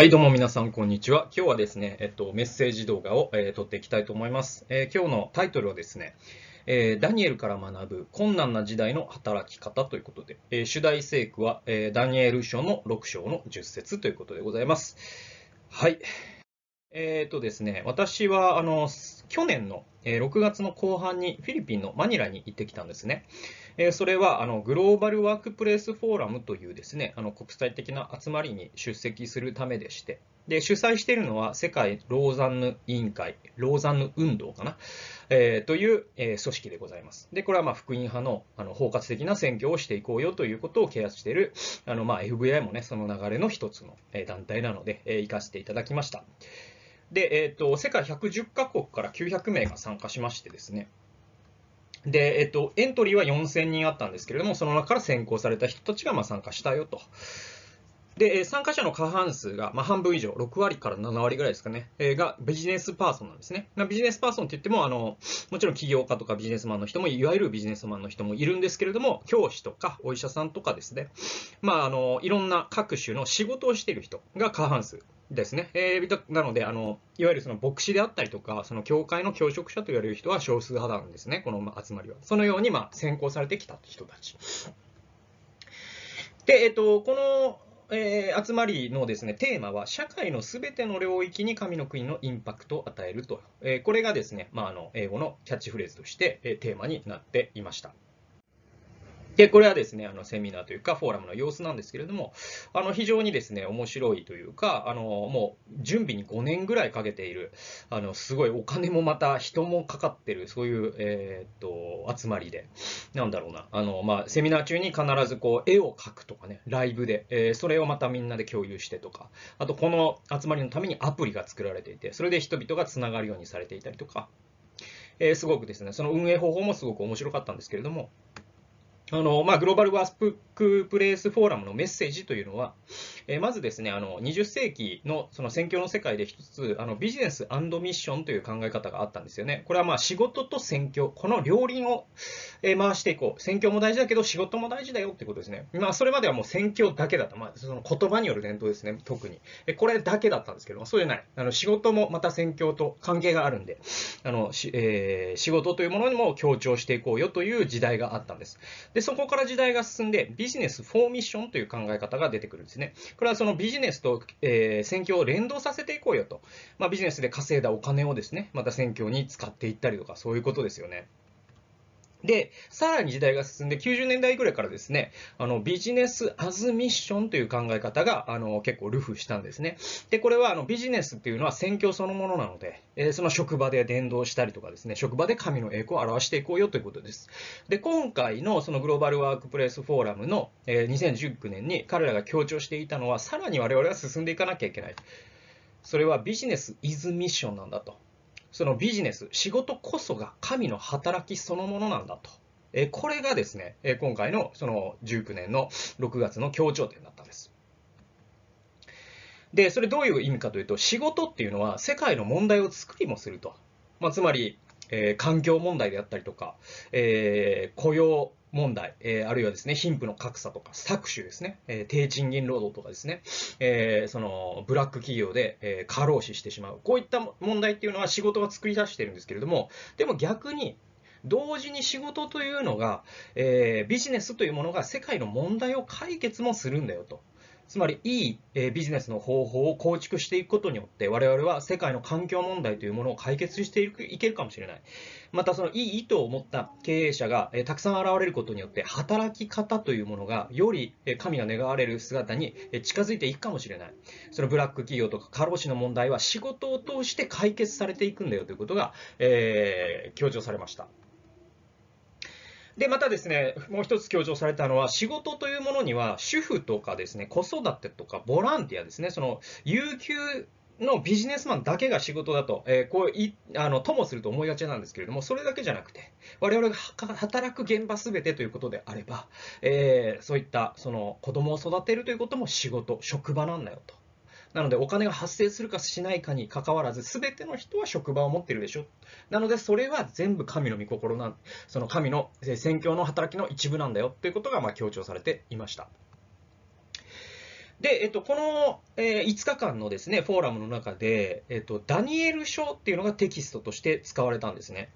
はい、どうも皆さん、こんにちは。今日はですね、えっと、メッセージ動画を、えー、撮っていきたいと思います。えー、今日のタイトルはですね、えー、ダニエルから学ぶ困難な時代の働き方ということで、え主題聖句は、えダニエル書の6章の10節ということでございます。はい。えっ、とですね、私は、あの、去年の6月の後半にフィリピンのマニラに行ってきたんですね。それはあのグローバルワークプレイスフォーラムというですねあの国際的な集まりに出席するためでしてで主催しているのは世界ローザンヌ委員会、ローザンヌ運動かな、えー、という、えー、組織でございます。で、これはまあ福音派のあの包括的な選挙をしていこうよということを啓発しているあのまあ FBI もね、その流れの一つの団体なので、えー、行かせていただきました。で、え、ー、と、世界110カ国から900名が参加しましてですね、で、えっと、エントリーは4000人あったんですけれども、その中から選考された人たちがまあ参加したよと。で、参加者の過半数が、まあ、半分以上、6割から7割ぐらいですかね、え、がビジネスパーソンなんですね。ビジネスパーソンって言っても、あの、もちろん起業家とかビジネスマンの人も、いわゆるビジネスマンの人もいるんですけれども、教師とかお医者さんとかですね、まあ、あの、いろんな各種の仕事をしている人が過半数ですね。えー、なので、あの、いわゆるその牧師であったりとか、その教会の教職者と言われる人は少数派なんですね、この集まりは。そのように、まあ、選考されてきた人たち。で、えっ、と、この、えー、集まりのですね、テーマは、社会のすべての領域に神の国のインパクトを与えると。えー、これがですね、まあ、あの、英語のキャッチフレーズとして、えー、テーマになっていました。で、これはですね、あの、セミナーというか、フォーラムの様子なんですけれども、あの、非常にですね、面白いというか、あの、もう、準備に5年ぐらいかけている、あの、すごいお金もまた人もかかってる、そういう、え、っと、集まりで、なんだろうな、あの、まあ、セミナー中に必ずこう、絵を描くとかね、ライブで、え、それをまたみんなで共有してとか、あと、この集まりのためにアプリが作られていて、それで人々がつながるようにされていたりとか、え、すごくですね、その運営方法もすごく面白かったんですけれども、あの、まあ、グローバルワークプレイスフォーラムのメッセージというのは、え、まずですね、あの、20世紀のその選挙の世界で一つ、あの、ビジネスミッションという考え方があったんですよね。これはまあ、仕事と選挙、この両輪を、え、回していこう。選挙も大事だけど、仕事も大事だよってことですね。まあ、それまではもう選挙だけだった。まあ、その言葉による伝統ですね、特に。えこれだけだったんですけども、そうじゃない。あの、仕事もまた選挙と関係があるんで、あのし、えー、仕事というものにも強調していこうよという時代があったんです。で、そこから時代が進んで、ビジネスフォーミッションという考え方が出てくるんですね。これはそのビジネスと、えー、選挙を連動させていこうよと。まあ、ビジネスで稼いだお金をですね、また選挙に使っていったりとか、そういうことですよね。で、さらに時代が進んで、90年代ぐらいからですね、あの、ビジネスアズミッションという考え方が、あの、結構ルフしたんですね。で、これは、あの、ビジネスっていうのは選挙そのものなので、えー、その職場で伝道したりとかですね、職場で神の栄光を表していこうよということです。で、今回のそのグローバルワークプレイスフォーラムの、えー、2019年に彼らが強調していたのは、さらに我々は進んでいかなきゃいけない。それはビジネスイズミッションなんだと。そのビジネス、仕事こそが神の働きそのものなんだと。えこれがですね、え今回のその19年の6月の協調点だったんです。で、それどういう意味かというと、仕事っていうのは世界の問題を作りもすると。まあ、つまり、えー、環境問題であったりとか、えー、雇用問題、えー、あるいはですね、貧富の格差とか、搾取ですね、えー、低賃金労働とかですね、えー、その、ブラック企業で、え過労死してしまう。こういった問題っていうのは仕事が作り出してるんですけれども、でも逆に、同時に仕事というのが、えビジネスというものが世界の問題を解決もするんだよと。つまり、いい、えビジネスの方法を構築していくことによって、我々は世界の環境問題というものを解決していけるかもしれない。また、そのいい意図を持った経営者が、えたくさん現れることによって、働き方というものが、より、え神が願われる姿に、え近づいていくかもしれない。そのブラック企業とか過労死の問題は仕事を通して解決されていくんだよということが、えー、強調されました。で、またですね、もう一つ強調されたのは、仕事というものには、主婦とかですね、子育てとか、ボランティアですね、その、有給のビジネスマンだけが仕事だと、えー、こういあのともすると思いがちなんですけれども、それだけじゃなくて、我々が働く現場すべてということであれば、えー、そういったその子供を育てるということも仕事、職場なんだよと。なので、お金が発生するかしないかにかかわらず、すべての人は職場を持ってるでしょ。なので、それは全部神の御心なん、その神の宣教の働きの一部なんだよということがま強調されていました。で、えっと、この、えー、5日間のですね、フォーラムの中で、えっと、ダニエル書っていうのがテキストとして使われたんですね。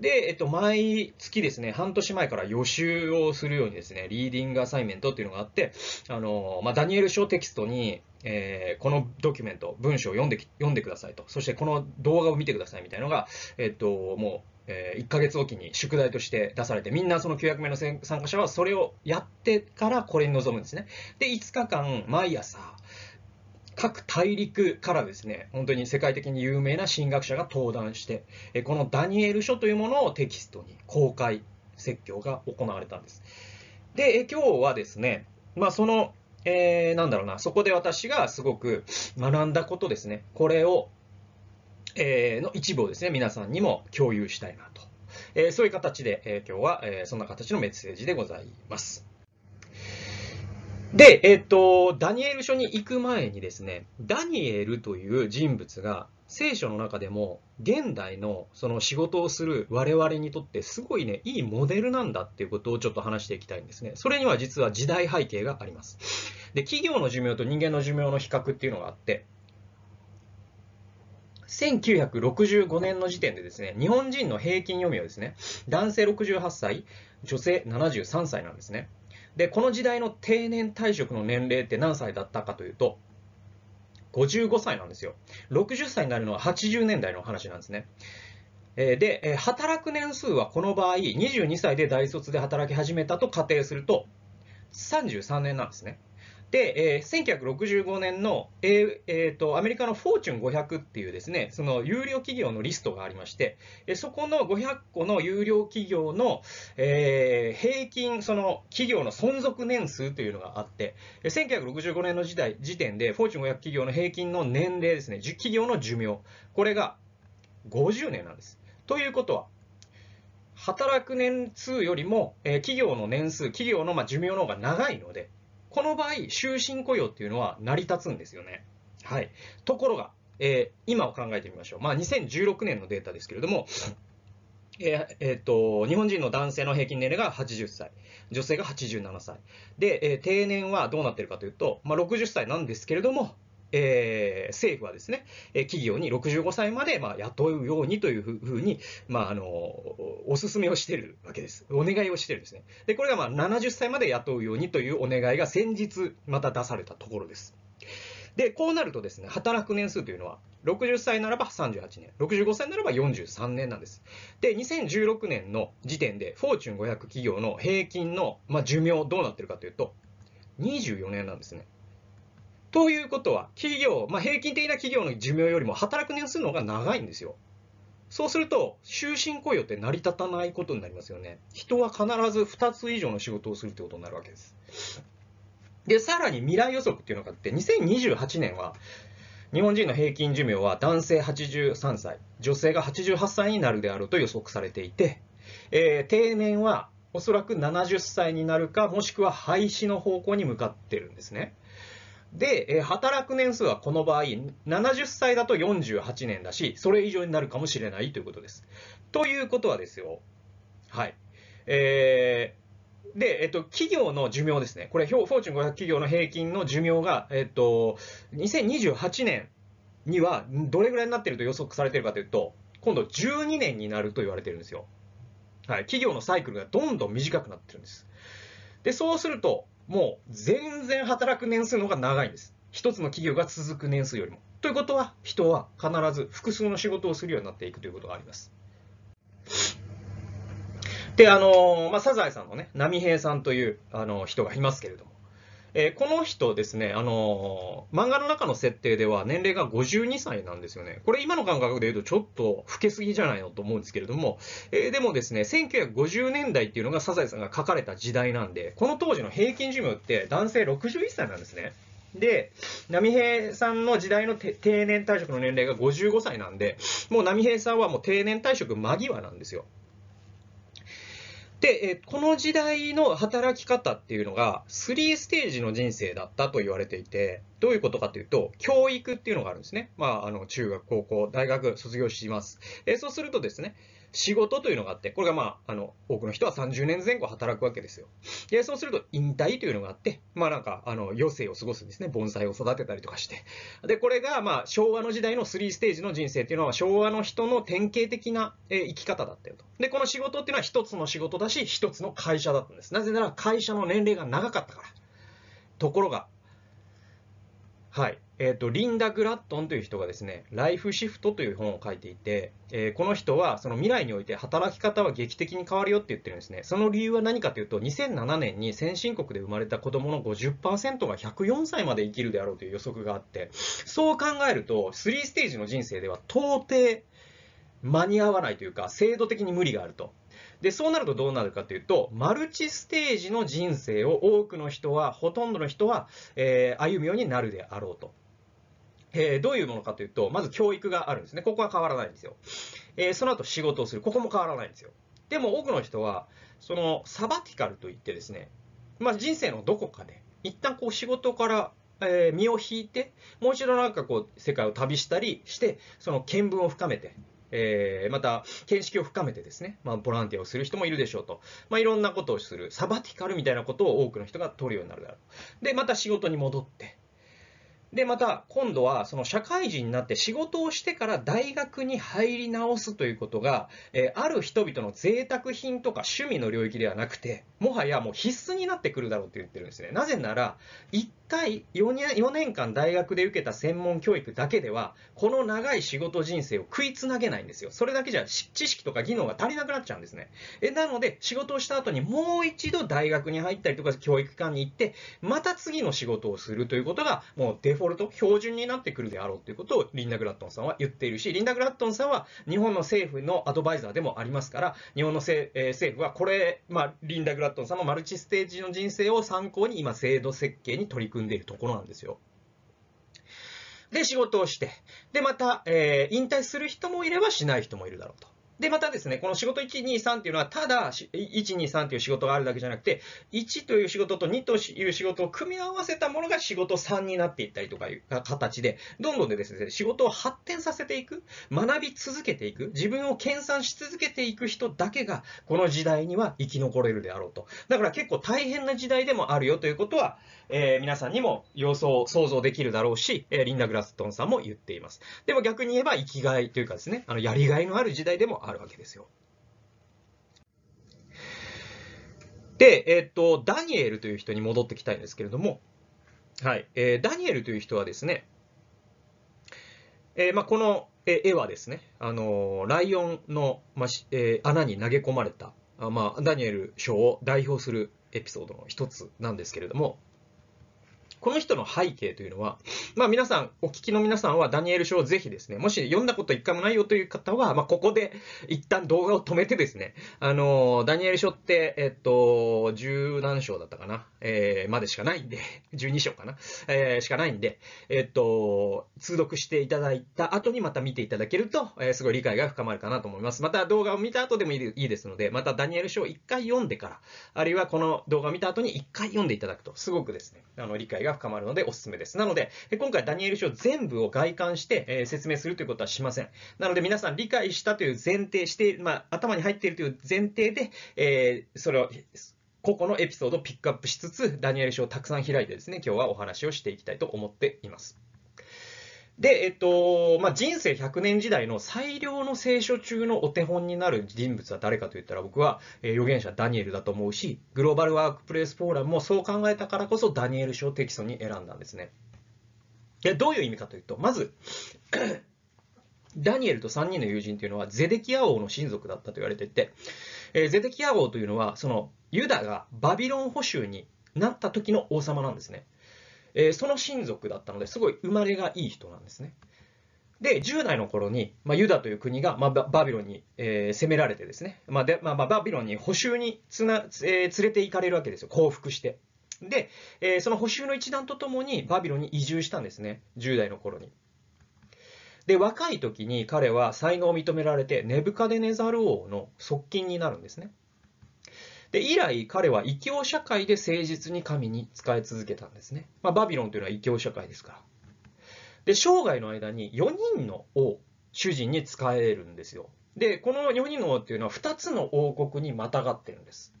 で、えっと、毎月ですね、半年前から予習をするようにですね、リーディングアサイメントっていうのがあって、あの、まあ、ダニエル書テキストに、えー、このドキュメント、文章を読んで、読んでくださいと。そしてこの動画を見てくださいみたいなのが、えっと、もう、えー、1ヶ月おきに宿題として出されて、みんなその900名の参加者はそれをやってからこれに臨むんですね。で、5日間、毎朝、各大陸からですね、本当に世界的に有名な神学者が登壇して、このダニエル書というものをテキストに公開説教が行われたんです。で、今日はですね、まあその、えー、なんだろうな、そこで私がすごく学んだことですね、これをえー、の一部をですね、皆さんにも共有したいなと。えー、そういう形で、えー、今日は、えー、そんな形のメッセージでございます。で、えっ、と、ダニエル書に行く前にですね、ダニエルという人物が聖書の中でも現代のその仕事をする我々にとってすごいね、いいモデルなんだっていうことをちょっと話していきたいんですね。それには実は時代背景があります。で、企業の寿命と人間の寿命の比較っていうのがあって、1965年の時点でですね、日本人の平均読みはですね、男性68歳、女性73歳なんですね。で、この時代の定年退職の年齢って何歳だったかというと、55歳なんですよ。60歳になるのは80年代の話なんですね。で、働く年数はこの場合、22歳で大卒で働き始めたと仮定すると、33年なんですね。で、えー、1965年の、えーえーと、アメリカのフォーチュン500っていうですね、その有料企業のリストがありまして、えそこの500個の有料企業の、えー、平均、その企業の存続年数というのがあって、え1965年の時代時点で、フォーチュン500企業の平均の年齢ですね、企業の寿命、これが50年なんです。ということは、働く年数よりも、え、企業の年数、企業のま寿命の方が長いので、この場合、終身雇用っていうのは成り立つんですよね。はい。ところが、えー、今を考えてみましょう。まあ、2016年のデータですけれども、えーえー、と日本人の男性の平均年齢が80歳、女性が87歳。で、えー、定年はどうなってるかというと、まあ、60歳なんですけれども、えー、政府はですね、企業に65歳まで、まあ、雇うようにというふうに、まあ、あの、お勧めをしているわけです。お願いをしているんですね。で、これがまあ70歳まで雇うようにというお願いが先日また出されたところです。で、こうなるとですね、働く年数というのは、60歳ならば38年、65歳ならば43年なんです。で、2016年の時点で、フォーチュン500企業の平均の、まあ、寿命どうなってるかというと、24年なんですね。ということは、企業、まあ、平均的な企業の寿命よりも働く年数の方が長いんですよ。そうすると、終身雇用って成り立たないことになりますよね。人は必ず2つ以上の仕事をするってことになるわけです。で、さらに未来予測っていうのがあって、2028年は、日本人の平均寿命は男性83歳、女性が88歳になるであると予測されていて、えー、定年はおそらく70歳になるか、もしくは廃止の方向に向かってるんですね。で、え働く年数はこの場合、70歳だと48年だし、それ以上になるかもしれないということです。ということはですよ、はい。えー、で、えっと、企業の寿命ですね。これ、フォーチュン500企業の平均の寿命が、えっと、2028年にはどれぐらいになっていると予測されているかというと、今度12年になると言われてるんですよ。はい。企業のサイクルがどんどん短くなってるんです。で、そうすると、もう全然働く年数の方が長いんです。一つの企業が続く年数よりも。ということは、人は必ず複数の仕事をするようになっていくということがあります。で、あの、まあ、サザエさんのね、波平さんというあの人がいますけれども、えー、この人ですね、あのー、漫画の中の設定では年齢が52歳なんですよね。これ今の感覚で言うとちょっと老けすぎじゃないのと思うんですけれども、えー、でもですね、1950年代っていうのがサザエさんが書かれた時代なんで、この当時の平均寿命って男性61歳なんですね。で、波平さんの時代の定年退職の年齢が55歳なんで、もう波平さんはもう定年退職間際なんですよ。で、えこの時代の働き方っていうのが、3ステージの人生だったと言われていて、どういうことかというと、教育っていうのがあるんですね。まあ、あの、中学、高校、大学、卒業します。えそうするとですね、仕事というのがあって、これがまあ、あの、多くの人は30年前後働くわけですよ。で、そうすると引退というのがあって、まあなんか、あの、余生を過ごすんですね。盆栽を育てたりとかして。で、これがまあ、昭和の時代の3ステージの人生っていうのは、昭和の人の典型的な、え、生き方だったよと。で、この仕事っていうのは一つの仕事だし、一つの会社だったんです。なぜなら会社の年齢が長かったから。ところが、はい。え、ー、と、リンダ・グラットンという人がですね、ライフシフトという本を書いていて、えー、この人はその未来において働き方は劇的に変わるよって言ってるんですね。その理由は何かというと、2007年に先進国で生まれた子供の50%が104歳まで生きるであろうという予測があって、そう考えると、3ステージの人生では到底間に合わないというか、制度的に無理があると。で、そうなるとどうなるかというと、マルチステージの人生を多くの人は、ほとんどの人は、えー、歩むようになるであろうと。えー、どういうものかというと、まず教育があるんですね。ここは変わらないんですよ。えー、その後仕事をする。ここも変わらないんですよ。でも多くの人は、そのサバティカルといってですね、まあ、人生のどこかで、一旦こう仕事から、えー、身を引いて、もう一度なんかこう世界を旅したりして、その見聞を深めて、えー、また、見識を深めてですね、まあ、ボランティアをする人もいるでしょうと。まあ、いろんなことをする、サバティカルみたいなことを多くの人が取るようになるだろう。で、また仕事に戻って、で、また、今度は、その社会人になって仕事をしてから大学に入り直すということが、えー、ある人々の贅沢品とか趣味の領域ではなくて、もはやもう必須になってくるだろうって言ってるんですね。なぜなら、一回4年 ,4 年間大学で受けた専門教育だけでは、この長い仕事人生を食いつなげないんですよ。それだけじゃ知識とか技能が足りなくなっちゃうんですね。えなので、仕事をした後にもう一度大学に入ったりとか教育機関に行って、また次の仕事をするということが、もうデフォルト、標準になってくるであろうということをリンダ・グラットンさんは言っているし、リンダ・グラットンさんは日本の政府のアドバイザーでもありますから、日本の、えー、政府はこれ、まあ、リンダ・グラットンさんもマルチステージの人生を参考に今制度設計に取り組んでんでいるところなんですよ。で、仕事をして、で、また、えー、引退する人もいればしない人もいるだろうと。で、またですね、この仕事1、2、3っていうのは、ただ、1、2、3という仕事があるだけじゃなくて、1という仕事と2という仕事を組み合わせたものが仕事3になっていったりとかいう形で、どんどんでですね、仕事を発展させていく、学び続けていく、自分を研鑽し続けていく人だけが、この時代には生き残れるであろうと。だから結構大変な時代でもあるよということは、えー、皆さんにも予想、想像できるだろうし、えー、リンダ・グラストンさんも言っています。でも逆に言えば生きがいというかですね、あの、やりがいのある時代でもあるわけですよ。で、えっ、と、ダニエルという人に戻ってきたいんですけれども、はい、えー、ダニエルという人はですね、えー、まあ、この絵はですね、あのライオンの、まあえー、穴に投げ込まれた、あまあ、ダニエル賞を代表するエピソードの一つなんですけれども、この人の背景というのは、まあ皆さん、お聞きの皆さんはダニエル書をぜひですね、もし読んだこと一回もないよという方は、まあここで一旦動画を止めてですね、あの、ダニエル書って、えっと、十何章だったかな、えー、までしかないんで、12章かな、えー、しかないんで、えっと、通読していただいた後にまた見ていただけると、えー、すごい理解が深まるかなと思います。また動画を見た後でもいいですので、またダニエル書を一回読んでから、あるいはこの動画を見た後に一回読んでいただくと、すごくですね、あの、理解が深まるのでおすすめです。なので、今回ダニエル書全部を外観して、え説明するということはしません。なので皆さん理解したという前提して、まあ、頭に入っているという前提で、えー、それを、個々のエピソードをピックアップしつつ、ダニエル書をたくさん開いてですね、今日はお話をしていきたいと思っています。で、えっと、まあ、人生100年時代の最良の聖書中のお手本になる人物は誰かといったら僕は、えー、預言者ダニエルだと思うし、グローバルワークプレイスフォーラムもそう考えたからこそダニエル書をテキストに選んだんですね。で、どういう意味かというと、まず、ダニエルと3人の友人というのはゼデキア王の親族だったと言われていて、えー、ゼデキア王というのは、そのユダがバビロン捕囚になった時の王様なんですね。えー、その親族だったのですごい生まれがいい人なんですね。で、10代の頃に、まあ、ユダという国が、まあ、バビロンに、えー、攻められてですね、まあでまあ、バビロンに捕囚につな、えー、連れて行かれるわけですよ、降伏して。で、えー、その捕囚の一団とともにバビロンに移住したんですね、10代の頃に。で、若い時に彼は才能を認められて、ネブカデネザル王の側近になるんですね。で、以来彼は異教社会で誠実に神に仕え続けたんですね。まあ、バビロンというのは異教社会ですから。で、生涯の間に4人の王、主人に仕えるんですよ。で、この4人の王っていうのは2つの王国にまたがってるんです。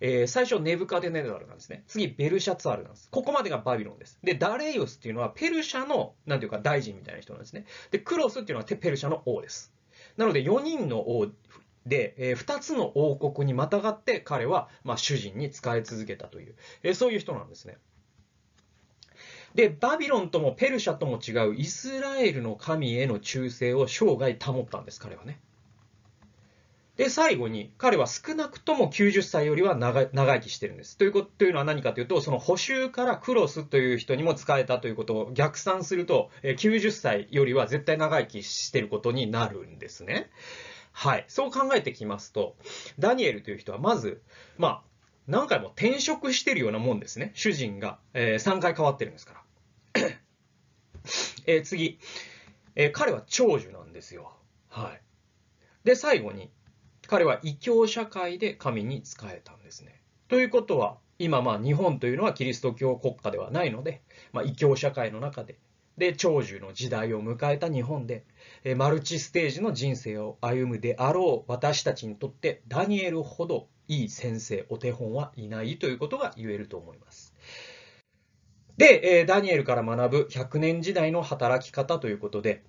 えー、最初ネブカデネザルなんですね。次ベルシャツァールなんです。ここまでがバビロンです。で、ダレイオスっていうのはペルシャの、なんていうか大臣みたいな人なんですね。で、クロスっていうのはペルシャの王です。なので4人の王で、えー、2つの王国にまたがって彼は、まあ、主人に仕え続けたという、えー、そういう人なんですね。で、バビロンともペルシャとも違うイスラエルの神への忠誠を生涯保ったんです、彼はね。で、最後に、彼は少なくとも90歳よりは長生きしてるんです。ということというのは何かというと、その補修からクロスという人にも使えたということを逆算すると、90歳よりは絶対長生きしてることになるんですね。はい。そう考えてきますと、ダニエルという人はまず、まあ、何回も転職してるようなもんですね。主人が、えー、3回変わってるんですから。えー、次、えー、彼は長寿なんですよ。はい。で、最後に、彼は異教社会で神に仕えたんですね。ということは、今まあ日本というのはキリスト教国家ではないので、まあ、異教社会の中で、で、長寿の時代を迎えた日本で、マルチステージの人生を歩むであろう私たちにとってダニエルほどいい先生、お手本はいないということが言えると思います。で、えダニエルから学ぶ100年時代の働き方ということで、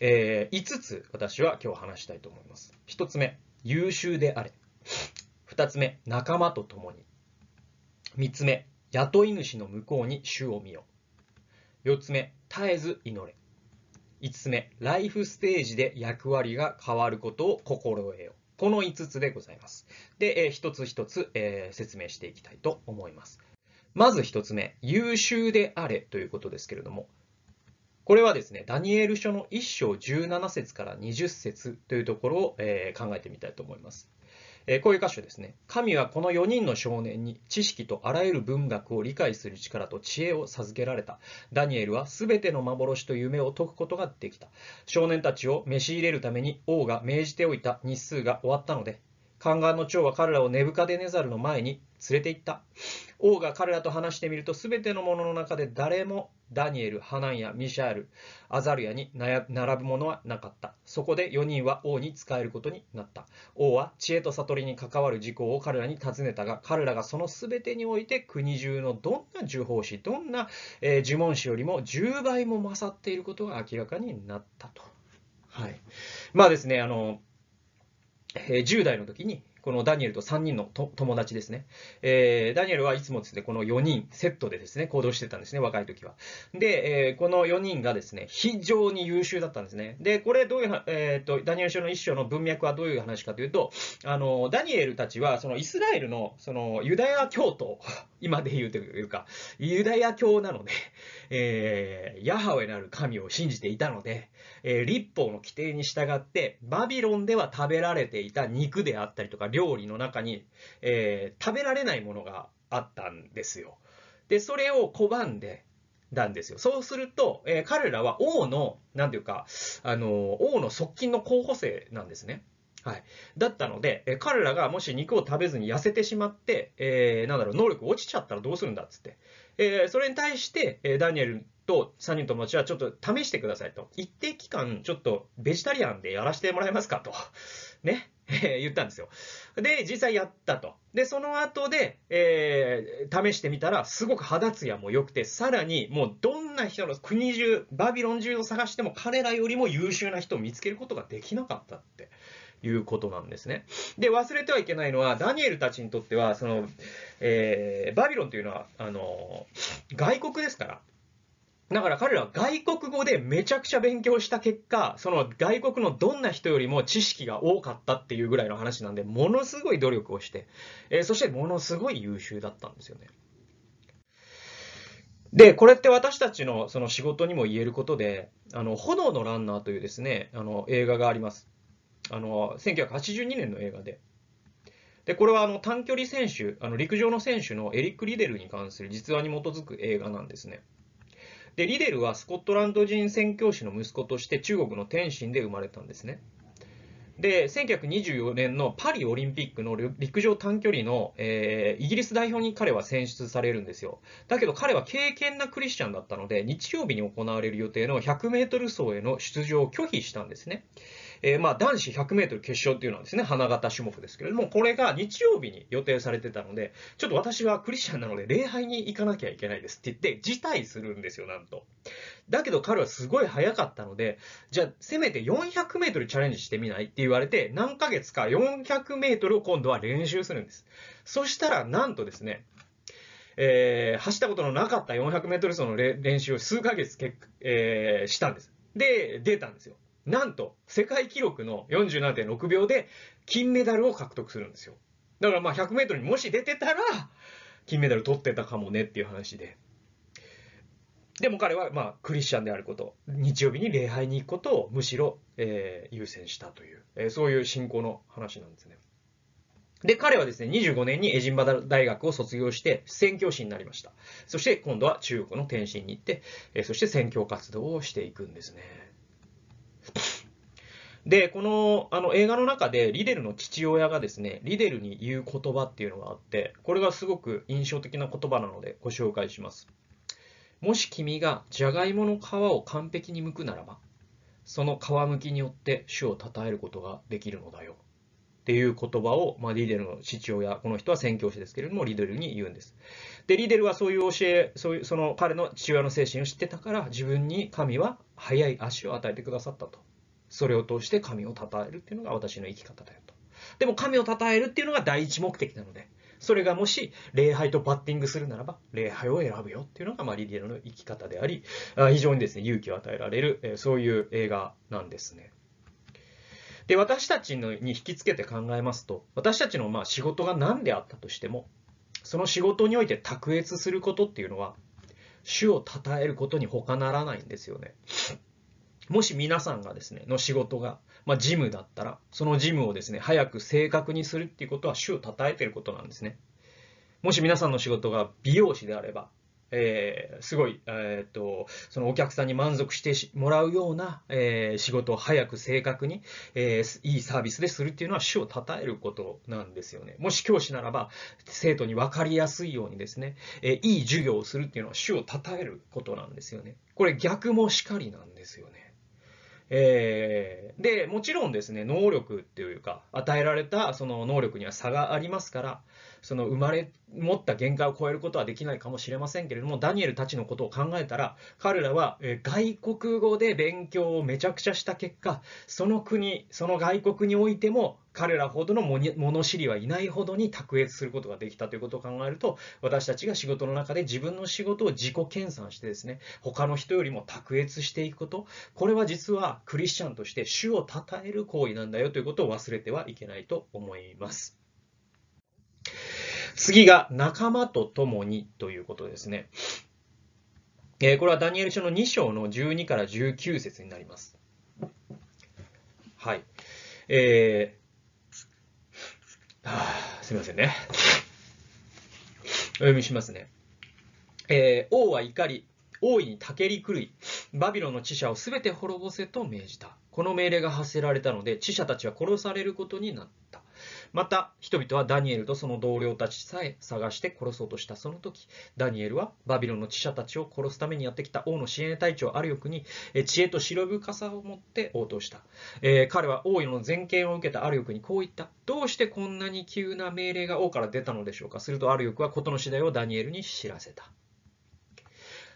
えー、5つ私は今日話したいと思います。1つ目、優秀であれ。2つ目、仲間と共に。3つ目、雇い主の向こうに主を見よ。4つ目、絶えず祈れ。5つ目、ライフステージで役割が変わることを心得よ。この5つでございます。で、えー、一つ一つ、えー、説明していきたいと思います。まず一つ目、優秀であれということですけれども、これはですね、ダニエル書の1章17節から20節というところを、えー、考えてみたいと思います。えー、こういう箇所ですね。神はこの4人の少年に知識とあらゆる文学を理解する力と知恵を授けられた。ダニエルは全ての幻と夢を解くことができた。少年たちを召し入れるために王が命じておいた日数が終わったので、宦官の長は彼らをネブカデネザルの前に連れて行った。王が彼らと話してみると、すべてのものの中で誰もダニエル、ハナンヤ、ミシャール、アザルヤに並ぶものはなかった。そこで4人は王に仕えることになった。王は知恵と悟りに関わる事項を彼らに尋ねたが、彼らがそのすべてにおいて国中のどんな呪法師、どんな、えー、呪文師よりも10倍も勝っていることが明らかになったと。はい。まあですね、あの、えー、10代の時に、このダニエルと3人の友達ですね。えー、ダニエルはいつもですね、この4人セットでですね、行動してたんですね、若い時は。で、えー、この4人がですね、非常に優秀だったんですね。で、これどういう、えっ、ー、と、ダニエル書の一章の文脈はどういう話かというと、あの、ダニエルたちは、そのイスラエルの、そのユダヤ教徒、今で言うというか、ユダヤ教なので、えー、ヤハウェなる神を信じていたので、えー、立法の規定に従って、バビロンでは食べられていた肉であったりとか、料理の中に、えー、食べられないものがあったんですよ。で、それを拒んで、たんですよ。そうすると、えー、彼らは王の、なんていうか、あの、王の側近の候補生なんですね。はい。だったので、え彼らがもし肉を食べずに痩せてしまって、えー、なんだろう、能力落ちちゃったらどうするんだっつって。えー、それに対して、えダニエルと3人友達はちょっと試してくださいと。一定期間、ちょっとベジタリアンでやらせてもらえますかと。ね。言ったんですよ。で、実際やったと。で、その後で、えー、試してみたら、すごく肌ツヤも良くて、さらに、もうどんな人の国中、バビロン中を探しても彼らよりも優秀な人を見つけることができなかったっていうことなんですね。で、忘れてはいけないのは、ダニエルたちにとっては、その、えー、バビロンというのは、あの、外国ですから、だから彼らは外国語でめちゃくちゃ勉強した結果、その外国のどんな人よりも知識が多かったっていうぐらいの話なんで、ものすごい努力をして、えー、そしてものすごい優秀だったんですよね。で、これって私たちのその仕事にも言えることで、あの、炎のランナーというですね、あの、映画があります。あの、1982年の映画で。で、これはあの短距離選手、あの陸上の選手のエリック・リデルに関する実話に基づく映画なんですね。で、リデルはスコットランド人宣教師の息子として中国の天津で生まれたんですね。で、1924年のパリオリンピックの陸上短距離の、えー、イギリス代表に彼は選出されるんですよ。だけど彼は敬虔なクリスチャンだったので、日曜日に行われる予定の100メートル走への出場を拒否したんですね。えー、まあ男子100メートル決勝っていうのはですね、花形種目ですけれども、これが日曜日に予定されてたので、ちょっと私はクリスチャンなので礼拝に行かなきゃいけないですって言って、辞退するんですよ、なんと。だけど彼はすごい速かったので、じゃあせめて400メートルチャレンジしてみないって言われて、何ヶ月か400メートルを今度は練習するんです。そしたら、なんとですね、えー、走ったことのなかった400メートル走の練習を数ヶ月け、えー、したんです。で、出たんですよ。なんと、世界記録の47.6秒で金メダルを獲得するんですよ。だからまあ100メートルにもし出てたら、金メダル取ってたかもねっていう話で。でも彼はまあクリスチャンであること、日曜日に礼拝に行くことをむしろ、えー、優先したという、えー、そういう信仰の話なんですね。で、彼はですね、25年にエジンバダ大学を卒業して宣教師になりました。そして今度は中国の天津に行って、えー、そして宣教活動をしていくんですね。で、このあの映画の中でリデルの父親がですね、リデルに言う言葉っていうのがあって、これがすごく印象的な言葉なのでご紹介します。もし君がじゃがいもの皮を完璧に剥くならば、その皮むきによって主を称えることができるのだよ。っていう言葉を、まあ、リデルの父親、この人は宣教師ですけれども、リデルに言うんです。で、リデルはそういう教え、そういう、その彼の父親の精神を知ってたから、自分に神は速い足を与えてくださったと。それを通して神を称えるっていうのが私の生き方だよと。でも神を称えるっていうのが第一目的なので、それがもし礼拝とバッティングするならば、礼拝を選ぶよっていうのが、まあ、リデルの生き方であり、非常にですね、勇気を与えられる、そういう映画なんですね。で、私たちに引きつけて考えますと、私たちのま仕事が何であったとしても、その仕事において卓越することっていうのは、主を称えることに他ならないんですよね。もし皆さんがですね、の仕事が、まあ、ジムだったら、そのジムをですね、早く正確にするっていうことは主を称えていることなんですね。もし皆さんの仕事が美容師であれば、えー、すごい、えー、と、そのお客さんに満足してもらうような、えー、仕事を早く正確に、えー、いいサービスでするっていうのは主を称えることなんですよね。もし教師ならば、生徒に分かりやすいようにですね、えいい授業をするっていうのは主を称えることなんですよね。これ逆もしかりなんですよね。えー、で、もちろんですね、能力っていうか、与えられたその能力には差がありますから、その生まれ持った限界を超えることはできないかもしれませんけれども、ダニエルたちのことを考えたら、彼らは外国語で勉強をめちゃくちゃした結果、その国、その外国においても、彼らほどの物知りはいないほどに卓越することができたということを考えると、私たちが仕事の中で自分の仕事を自己研鑽してですね、他の人よりも卓越していくこと、これは実はクリスチャンとして主を称える行為なんだよということを忘れてはいけないと思います。次が仲間と共にということですね。えー、これはダニエル書の2章の12から19節になります。はい。えー、あ、すみませんね。お読みしますね。えー、王は怒り、大いにたけり狂い、バビロンの知者をすべて滅ぼせと命じた。この命令が発せられたので、知者たちは殺されることになった。また、人々はダニエルとその同僚たちさえ探して殺そうとしたその時、ダニエルはバビロンの知者たちを殺すためにやってきた王の支援隊長アリオクに知恵と白深さを持って応答した。えー、彼は王位の全権を受けたアリオクにこう言った。どうしてこんなに急な命令が王から出たのでしょうかするとアリオクは事の次第をダニエルに知らせた。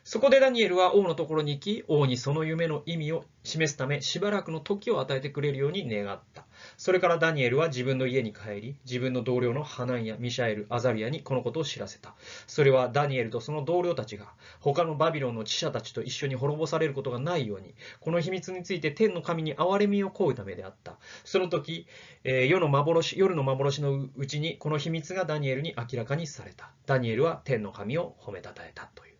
そこでダニエルは王のところに行き、王にその夢の意味を示すため、しばらくの時を与えてくれるように願った。それからダニエルは自分の家に帰り、自分の同僚のハナンやミシャエル、アザリアにこのことを知らせた。それはダニエルとその同僚たちが、他のバビロンの知者たちと一緒に滅ぼされることがないように、この秘密について天の神に憐れみを請うためであった。その時、えー、夜の幻夜の幻のうちにこの秘密がダニエルに明らかにされた。ダニエルは天の神を褒めたたえたという。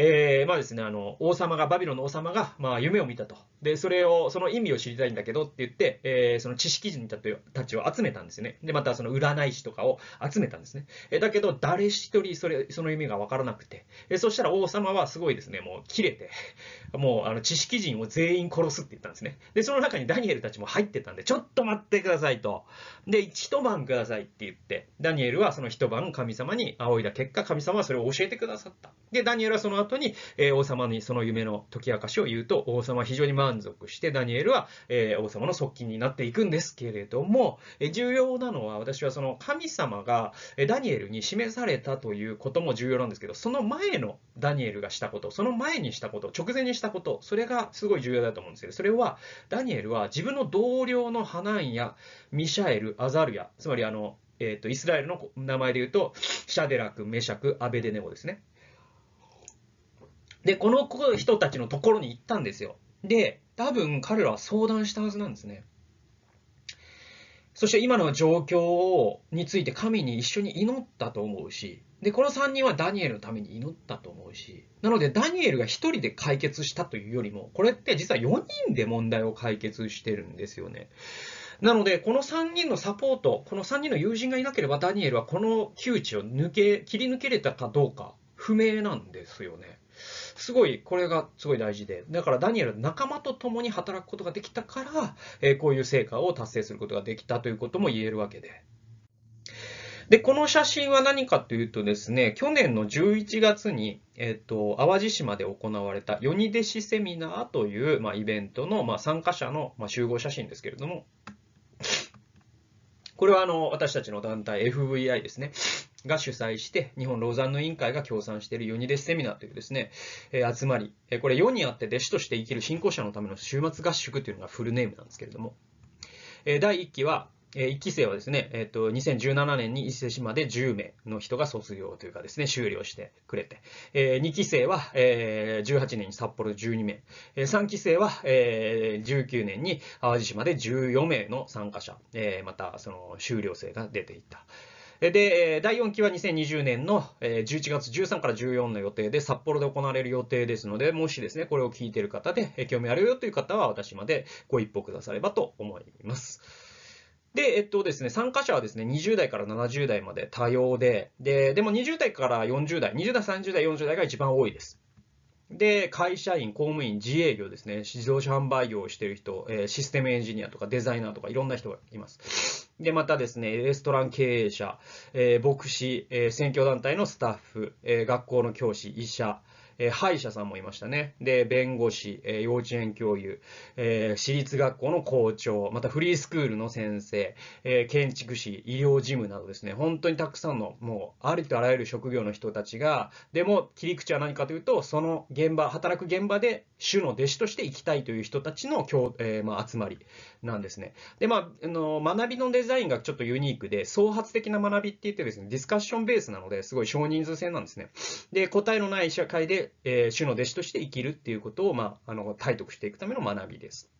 えー、まあですね、あの、王様が、バビロンの王様が、まあ、夢を見たと。で、それを、その意味を知りたいんだけどって言って、えー、その知識人たちを集めたんですね。で、またその占い師とかを集めたんですね。えだけど、誰一人それ、その意味がわからなくて、えそしたら王様はすごいですね、もう切れて、もう、あの、知識人を全員殺すって言ったんですね。で、その中にダニエルたちも入ってたんで、ちょっと待ってくださいと。で、一晩くださいって言って、ダニエルはその一晩神様に仰いだ結果、神様はそれを教えてくださった。で、ダニエルはその後後に、え、王様にその夢の解き明かしを言うと、王様は非常に満足して、ダニエルは、え、王様の側近になっていくんですけれども、え、重要なのは、私はその神様が、え、ダニエルに示されたということも重要なんですけど、その前のダニエルがしたこと、その前にしたこと、直前にしたこと、それがすごい重要だと思うんですけど、それは、ダニエルは自分の同僚のハナンやミシャエル、アザルヤ、つまりあの、えっ、ー、と、イスラエルの名前で言うと、シャデラク、メシャク、アベデネゴですね。で、この人たちのところに行ったんですよ。で、多分彼らは相談したはずなんですね。そして今の状況について神に一緒に祈ったと思うし、で、この3人はダニエルのために祈ったと思うし、なのでダニエルが1人で解決したというよりも、これって実は4人で問題を解決してるんですよね。なので、この3人のサポート、この3人の友人がいなければダニエルはこの窮地を抜け、切り抜けれたかどうか不明なんですよね。すごい、これがすごい大事で、だからダニエル仲間と共に働くことができたから、え、こういう成果を達成することができたということも言えるわけで。で、この写真は何かというとですね、去年の11月に、えっ、ー、と、淡路島で行われたヨニ弟子セミナーという、まあ、イベントの、まあ、参加者の、まあ、集合写真ですけれども、これはあの私たちの団体 FVI ですね。が主催して、日本ローザンヌ委員会が協賛しているヨニデスセミナーというですね、えー、集まり、えー、これ世にあって弟子として生きる信仰者のための週末合宿というのがフルネームなんですけれども、えー、第1期は、えー、1期生はですね、え、ー、と、2017年に伊勢志摩で10名の人が卒業というかですね、修了してくれて、えー、2期生は、えー、18年に札幌12名、えー、3期生は、えー、19年に淡路島で14名の参加者、えー、またその修了生が出ていた。で、第4期は2020年の11月13から14の予定で札幌で行われる予定ですので、もしですね、これを聞いている方で興味あるよという方は私までご一報くださればと思います。で、えっとですね、参加者はですね、20代から70代まで多様で、で、でも20代から40代、20代、30代、40代が一番多いです。で、会社員、公務員、自営業ですね、自動車販売業をしている人、え、システムエンジニアとかデザイナーとかいろんな人がいます。で、またですね、レストラン経営者、え、牧師、え、選挙団体のスタッフ、え、学校の教師、医者、えー、歯医者さんもいましたね。で、弁護士、えー、幼稚園教諭、えー、私立学校の校長、またフリースクールの先生、えー、建築士、医療事務などですね、本当にたくさんの、もう、ありとあらゆる職業の人たちが、でも、切り口は何かというと、その現場、働く現場で、主の弟子として生きたいという人たちの、えー、まあ、集まりなんですね。で、まあ、あの、学びのデザインがちょっとユニークで、創発的な学びって言ってですね、ディスカッションベースなので、すごい少人数制なんですね。で、答えのない社会で、えー、主の弟子として生きるっていうことを、まあ、あの、体得していくための学びです。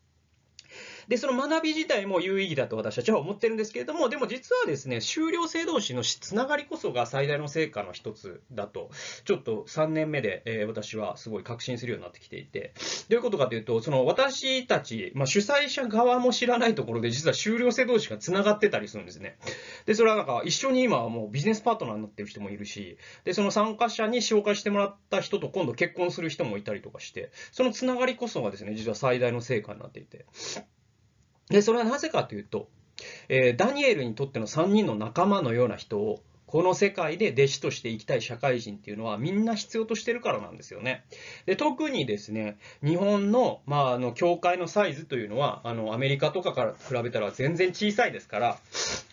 で、その学び自体も有意義だと私たちは思ってるんですけれども、でも実はですね、修了生同士のつながりこそが最大の成果の一つだと、ちょっと3年目で、えー、私はすごい確信するようになってきていて、どういうことかというと、その私たち、まあ、主催者側も知らないところで実は修了生同士がつながってたりするんですね。で、それはなんか一緒に今はもうビジネスパートナーになってる人もいるし、で、その参加者に紹介してもらった人と今度結婚する人もいたりとかして、そのつながりこそがですね、実は最大の成果になっていて。で、それはなぜかというと、えー、ダニエルにとっての3人の仲間のような人を、この世界で弟子として生きたい社会人っていうのはみんな必要としてるからなんですよね。で、特にですね、日本の、まあ、あの、教会のサイズというのは、あの、アメリカとかから比べたら全然小さいですから、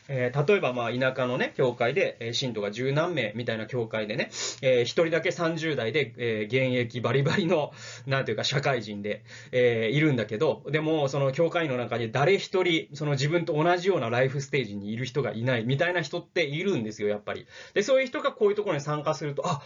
えー、例えば、まあ、田舎のね、教会で、えー、信徒が十何名みたいな教会でね、えー、一人だけ30代で、えー、現役バリバリの、なんていうか、社会人で、えー、いるんだけど、でも、その教会の中に誰一人、その自分と同じようなライフステージにいる人がいないみたいな人っているんですよ、やっぱり。ぱり。で、そういう人がこういうところに参加すると、あ、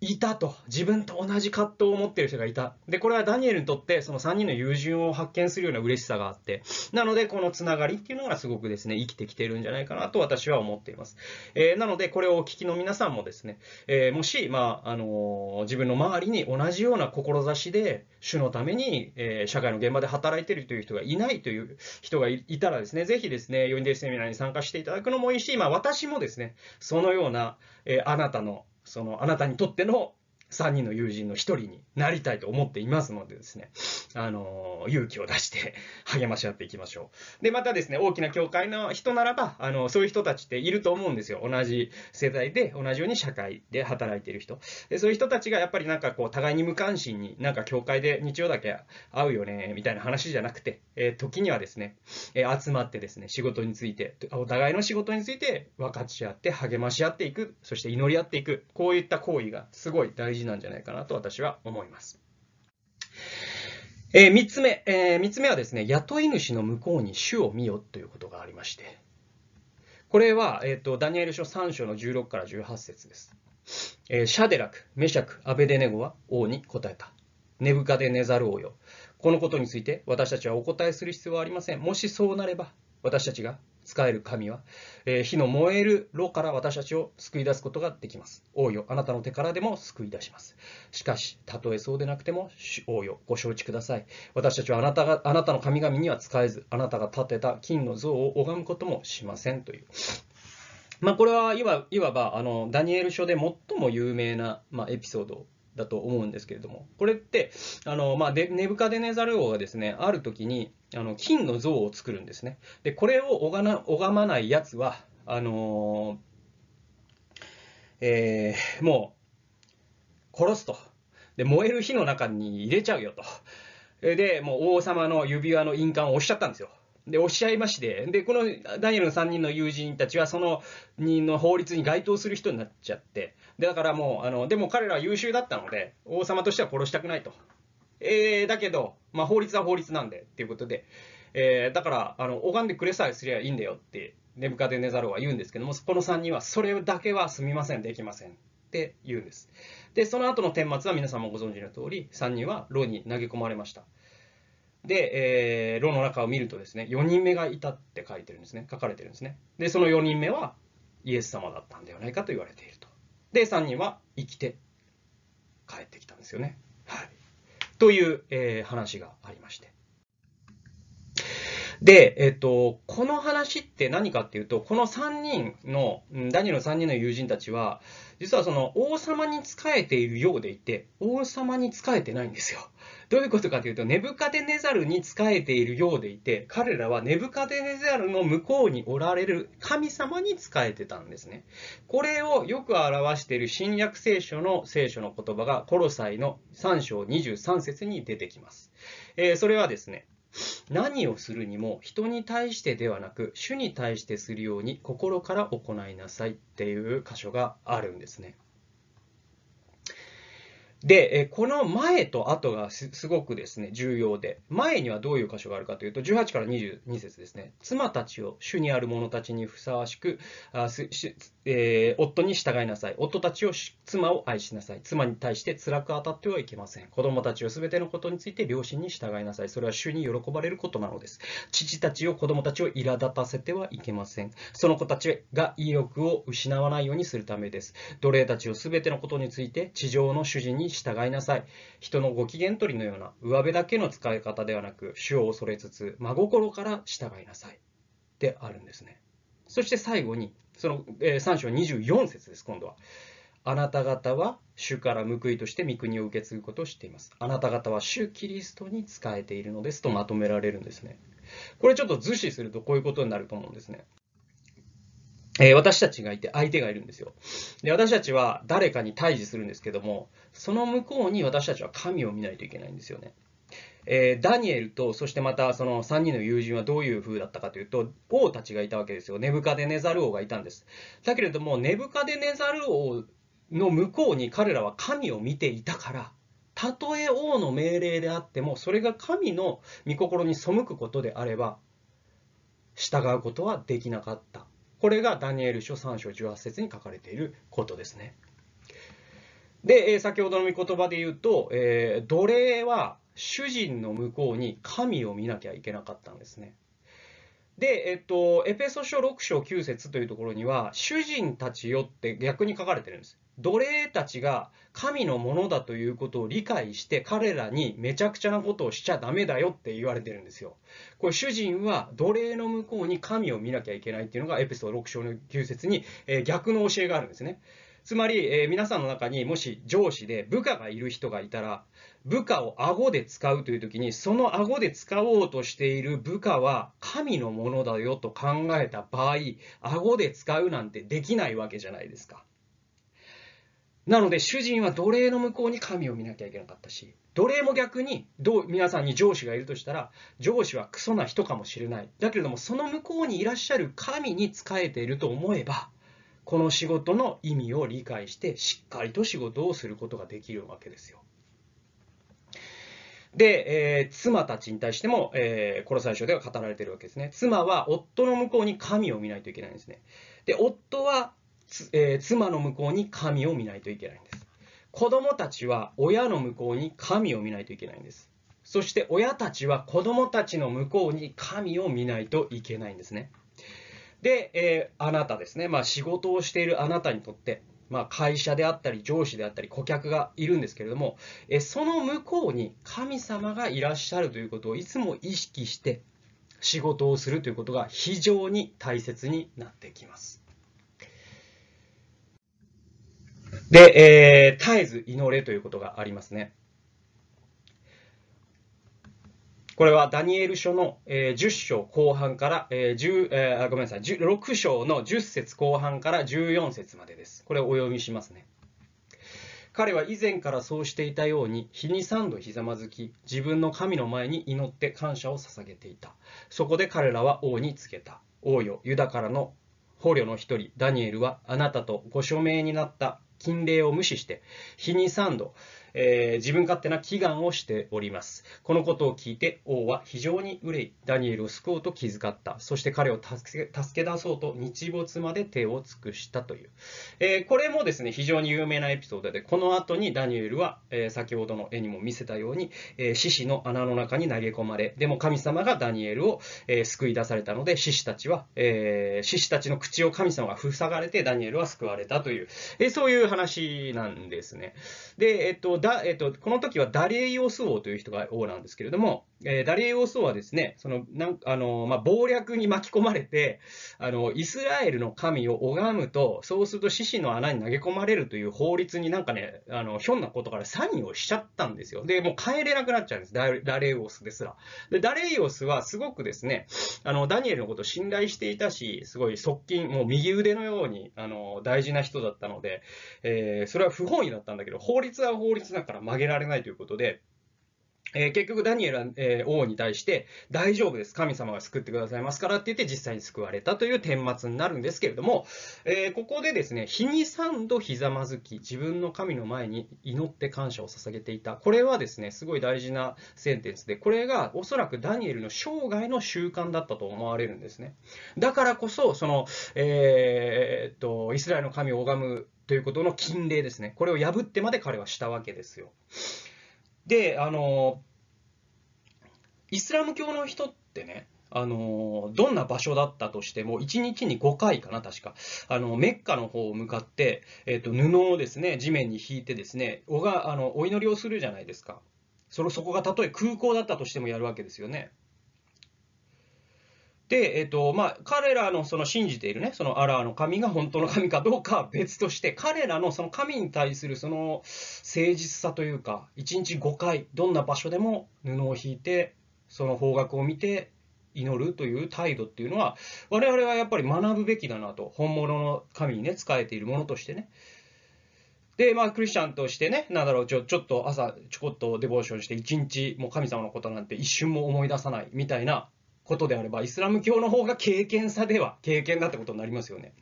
いたと。自分と同じ葛藤を持っている人がいた。で、これはダニエルにとってその3人の友人を発見するような嬉しさがあって、なのでこのつながりっていうのがすごくですね、生きてきてるんじゃないかなと私は思っています。えー、なのでこれをお聞きの皆さんもですね、えー、もし、まあ、あのー、自分の周りに同じような志で主のために、え社会の現場で働いてるという人がいないという人がいたらですね、ぜひですね、ヨインデーセミナーに参加していただくのもいいし、まあ私もですね、そのような、えあなたのそのあなたにとっての3人の友人の1人になりたいと思っていますのでですね、あの、勇気を出して 励まし合っていきましょう。で、またですね、大きな教会の人ならば、あの、そういう人たちっていると思うんですよ。同じ世代で、同じように社会で働いている人。でそういう人たちがやっぱりなんかこう、互いに無関心に、なんか教会で日曜だけ会うよね、みたいな話じゃなくて、えー、時にはですね、えー、集まってですね、仕事について、お互いの仕事について分かち合って励まし合っていく、そして祈り合っていく、こういった行為がすごい大事なんじゃないかなと私は思います。えー、三つ目、えー、三つ目はですね、雇い主の向こうに主を見よということがありまして、これは、えっ、ー、と、ダニエル書3章の16から18節です。えー、シャデラク、メシャク、アベデネゴは王に答えた。ネブカデネザル王よ。このことについて私たちはお答えする必要はありません。もしそうなれば、私たちが使える神は、えー、火の燃える炉から私たちを救い出すことができます。王よ、あなたの手からでも救い出します。しかし、たとえそうでなくても、王よ、ご承知ください。私たちはあなたがあなたの神々には使えず、あなたが建てた金の像を拝むこともしませんという。まあ、これはいわいわばあのダニエル書で最も有名な、まあ、エピソードだと思うんですけれども、これって、あの、まあ、ネブカデネザル王がですね、ある時に、あの、金の像を作るんですね。で、これを拝まない奴は、あのー、えー、もう、殺すと。で、燃える火の中に入れちゃうよと。で、もう王様の指輪の印鑑を押しちゃったんですよ。で、おっしゃいまして、で、このダニエルの3人の友人たちは、その人の法律に該当する人になっちゃって、でだからもう、あの、でも彼らは優秀だったので、王様としては殺したくないと。えー、だけど、まあ、法律は法律なんで、っていうことで、えー、だから、あの、拝んでくれさえすりゃいいんだよって、ネブカデネザルは言うんですけども、この3人は、それだけはすみません、できません。って言うんです。で、その後の顛末は皆さんもご存知の通り、3人は牢に投げ込まれました。で、えー、炉の中を見るとですね、4人目がいたって書いてるんですね。書かれてるんですね。で、その4人目はイエス様だったんではないかと言われていると。で、3人は生きて帰ってきたんですよね。はい。という、えー、話がありまして。で、えっと、この話って何かっていうと、この3人の、ダニエルの3人の友人たちは、実はその王様に仕えているようでいて、王様に仕えてないんですよ。どういうことかというと、ネブカデネザルに仕えているようでいて、彼らはネブカデネザルの向こうにおられる神様に仕えてたんですね。これをよく表している新約聖書の聖書の言葉が、コロサイの3章23節に出てきます。えー、それはですね、何をするにも人に対してではなく主に対してするように心から行いなさいっていう箇所があるんですね。で、この前と後がすごくですね、重要で、前にはどういう箇所があるかというと、18から22節ですね。妻たちを主にある者たちにふさわしく、あすえー、夫に従いなさい。夫たちを、妻を愛しなさい。妻に対して辛く当たってはいけません。子供たちをすべてのことについて両親に従いなさい。それは主に喜ばれることなのです。父たちを、子供たちを苛立たせてはいけません。その子たちが意欲を失わないようにするためです。奴隷たちをすべてのことについて地上の主人に従いなさい。人のご機嫌取りのような上辺だけの使い方ではなく、主を恐れつつ、真心から従いなさい。であるんですね。そして最後に、その、え、3章24節です、今度は。あなた方は主から報いとして御国を受け継ぐことを知っています。あなた方は主キリストに仕えているのですとまとめられるんですね。これちょっと図示するとこういうことになると思うんですね。えー、私たちがいて相手がいるんですよ。で、私たちは誰かに対峙するんですけども、その向こうに私たちは神を見ないといけないんですよね。えー、ダニエルと、そしてまたその3人の友人はどういう風だったかというと、王たちがいたわけですよ。ネブカデネザル王がいたんです。だけれども、ネブカデネザル王の向こうに彼らは神を見ていたから、たとえ王の命令であっても、それが神の御心に背くことであれば、従うことはできなかった。これがダニエル書3章18節に書かれていることですね。で、え先ほどの御言葉で言うと、えー、奴隷は主人の向こうに神を見なきゃいけなかったんですね。で、えっと、エペソ書6章9節というところには、主人たちよって逆に書かれてるんです。奴隷たちが神のものだということを理解して、彼らにめちゃくちゃなことをしちゃダメだよって言われてるんですよ。これ、主人は奴隷の向こうに神を見なきゃいけないっていうのが、エペソード6章の9節に、え、逆の教えがあるんですね。つまり、え、皆さんの中にもし上司で部下がいる人がいたら、部下を顎で使うという時に、その顎で使おうとしている部下は神のものだよと考えた場合、顎で使うなんてできないわけじゃないですか。なので主人は奴隷の向こうに神を見なきゃいけなかったし、奴隷も逆にどう皆さんに上司がいるとしたら、上司はクソな人かもしれない。だけれども、その向こうにいらっしゃる神に仕えていると思えば、この仕事の意味を理解してしっかりと仕事をすることができるわけですよ。で、えー、妻たちに対しても、えー、この最初では語られているわけですね。妻は夫の向こうに神を見ないといけないんですね。で、夫は、えー、妻の向こうに神を見ないといけないんです。子供たちは親の向こうに神を見ないといけないんです。そして親たちは子供たちの向こうに神を見ないといけないんですね。で、えー、あなたですね、まあ、仕事をしているあなたにとって、まあ、会社であったり上司であったり顧客がいるんですけれども、えその向こうに神様がいらっしゃるということをいつも意識して仕事をするということが非常に大切になってきます。で、えー、絶えず祈れということがありますね。これはダニエル書の、え10章後半から、え10えー、ごめんなさい、6章の10節後半から14節までです。これをお読みしますね。彼は以前からそうしていたように、日に3度ひざまずき、自分の神の前に祈って感謝を捧げていた。そこで彼らは王に告げた。王よ、ユダからの捕虜の一人、ダニエルは、あなたとご署名になった禁令を無視して、日に3度、えー、自分勝手な祈願をしております。このことを聞いて王は非常に憂い、ダニエルを救おうと気遣った。そして彼を助け助け出そうと日没まで手を尽くしたという。えー、これもですね、非常に有名なエピソードで、この後にダニエルは、えー、先ほどの絵にも見せたように、え獅子の穴の中に投げ込まれ、でも神様がダニエルを、え救い出されたので、獅子たちは、え獅子たちの口を神様が塞がれて、ダニエルは救われたという、えそういう話なんですね。で、えっと、だ、えっと、この時はダリエイオス王という人が王なんですけれども、えー、ダリエイオス王はですね、その、なんあの、まあ、謀略に巻き込まれて、あの、イスラエルの神を拝むと、そうすると獅子の穴に投げ込まれるという法律になんかね、あの、ひょんなことからサインをしちゃったんですよ。で、もう帰れなくなっちゃうんです。ダダレイオスですら。で、ダレイオスはすごくですね、あの、ダニエルのことを信頼していたし、すごい側近、もう右腕のように、あの、大事な人だったので、えー、それは不本意だったんだけど、法律は法律だから曲げられないということで、えー、結局ダニエルは、えー、王に対して大丈夫です。神様が救ってくださいますからって言って実際に救われたという顛末になるんですけれども、えー、ここでですね、日に三度ひざまずき、自分の神の前に祈って感謝を捧げていた。これはですね、すごい大事なセンテンスで、これがおそらくダニエルの生涯の習慣だったと思われるんですね。だからこそ、その、えー、っと、イスラエルの神を拝むということの禁令ですね。これを破ってまで彼はしたわけですよ。で、あの、イスラム教の人ってね、あの、どんな場所だったとしても、1日に5回かな、確か。あの、メッカの方を向かって、えっ、と、布をですね、地面に引いてですね、おが、あの、お祈りをするじゃないですか。それ、そこがたとえ空港だったとしてもやるわけですよね。で、えっ、と、ま、彼らのその信じているね、そのアラーの神が本当の神かどうかは別として、彼らのその神に対するその誠実さというか、1日5回、どんな場所でも布を引いて、その方角を見て祈るという態度っていうのは、我々はやっぱり学ぶべきだなと、本物の神にね、仕えているものとしてね。で、まあ、クリスチャンとしてね、なんだろう、ちょ、ちょっと朝、ちょこっとデボーションして、一日、もう神様のことなんて一瞬も思い出さないみたいなことであれば、イスラム教の方が経験差では経験だってことになりますよね。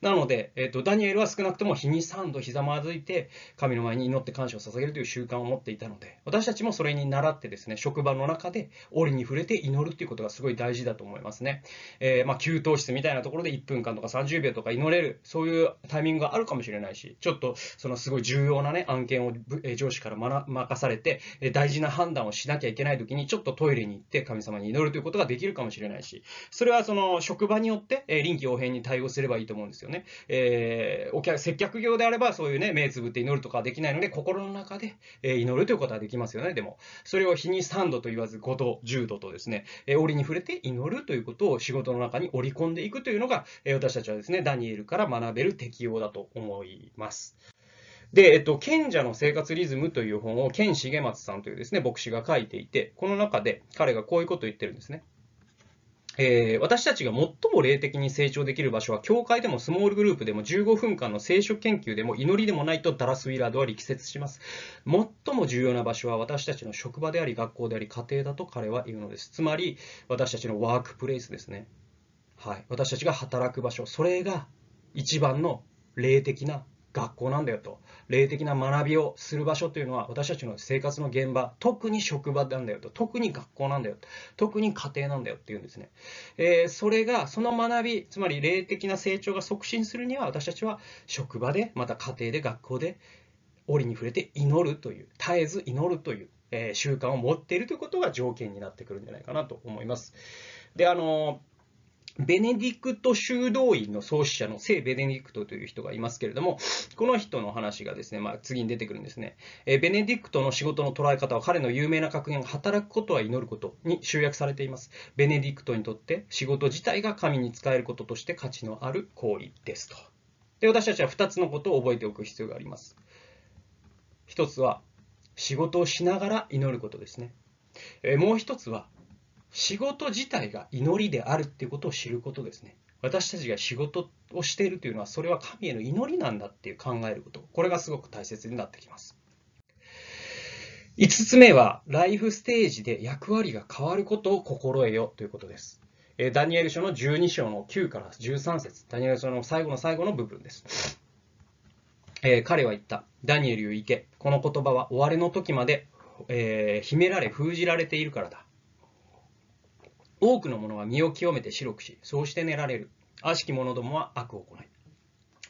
なので、えっ、ー、と、ダニエルは少なくとも日に3度ひざまずいて、神の前に祈って感謝を捧げるという習慣を持っていたので、私たちもそれに倣ってですね、職場の中で折に触れて祈るっていうことがすごい大事だと思いますね。えー、まあ、給湯室みたいなところで1分間とか30秒とか祈れる、そういうタイミングがあるかもしれないし、ちょっとそのすごい重要なね、案件を上司から任されて、大事な判断をしなきゃいけない時に、ちょっとトイレに行って神様に祈るということができるかもしれないし、それはその職場によって臨機応変に対応すればいいと思うんですよね。えー、お客、接客業であれば、そういうね、目つぶって祈るとかはできないので、心の中で、えー、祈るということはできますよね。でも、それを日に3度と言わず5度、10度とですね、えー、折に触れて祈るということを仕事の中に織り込んでいくというのが、えー、私たちはですね、ダニエルから学べる適用だと思います。で、えっと、賢者の生活リズムという本を、賢重松さんというですね、牧師が書いていて、この中で彼がこういうことを言ってるんですね。えー、私たちが最も霊的に成長できる場所は、教会でもスモールグループでも15分間の聖書研究でも祈りでもないとダラス・ウィラードは力説します。最も重要な場所は私たちの職場であり、学校であり、家庭だと彼は言うのです。つまり、私たちのワークプレイスですね。はい。私たちが働く場所、それが一番の霊的な学校なんだよと。霊的な学びをする場所というのは私たちの生活の現場、特に職場なんだよと。特に学校なんだよ。特に家庭なんだよっていうんですね。えー、それが、その学び、つまり霊的な成長が促進するには私たちは職場で、また家庭で、学校で、折に触れて祈るという、絶えず祈るという、えー、習慣を持っているということが条件になってくるんじゃないかなと思います。で、あのベネディクト修道院の創始者の聖ベネディクトという人がいますけれども、この人の話がですね、まあ、次に出てくるんですね。えベネディクトの仕事の捉え方は彼の有名な格言、働くことは祈ることに集約されています。ベネディクトにとって仕事自体が神に仕えることとして価値のある行為ですと。で、私たちは2つのことを覚えておく必要があります。1つは、仕事をしながら祈ることですね。えもう1つは、仕事自体が祈りであるっていうことを知ることですね。私たちが仕事をしているというのは、それは神への祈りなんだっていう考えること。これがすごく大切になってきます。5つ目は、ライフステージで役割が変わることを心得よということです。ダニエル書の12章の9から13節ダニエル書の最後の最後の部分です。えー、彼は言った。ダニエルよ行け。この言葉は終わりの時まで、えー、秘められ封じられているからだ。多くの者は身を清めて白くし、そうして寝られる。悪しき者どもは悪を行い。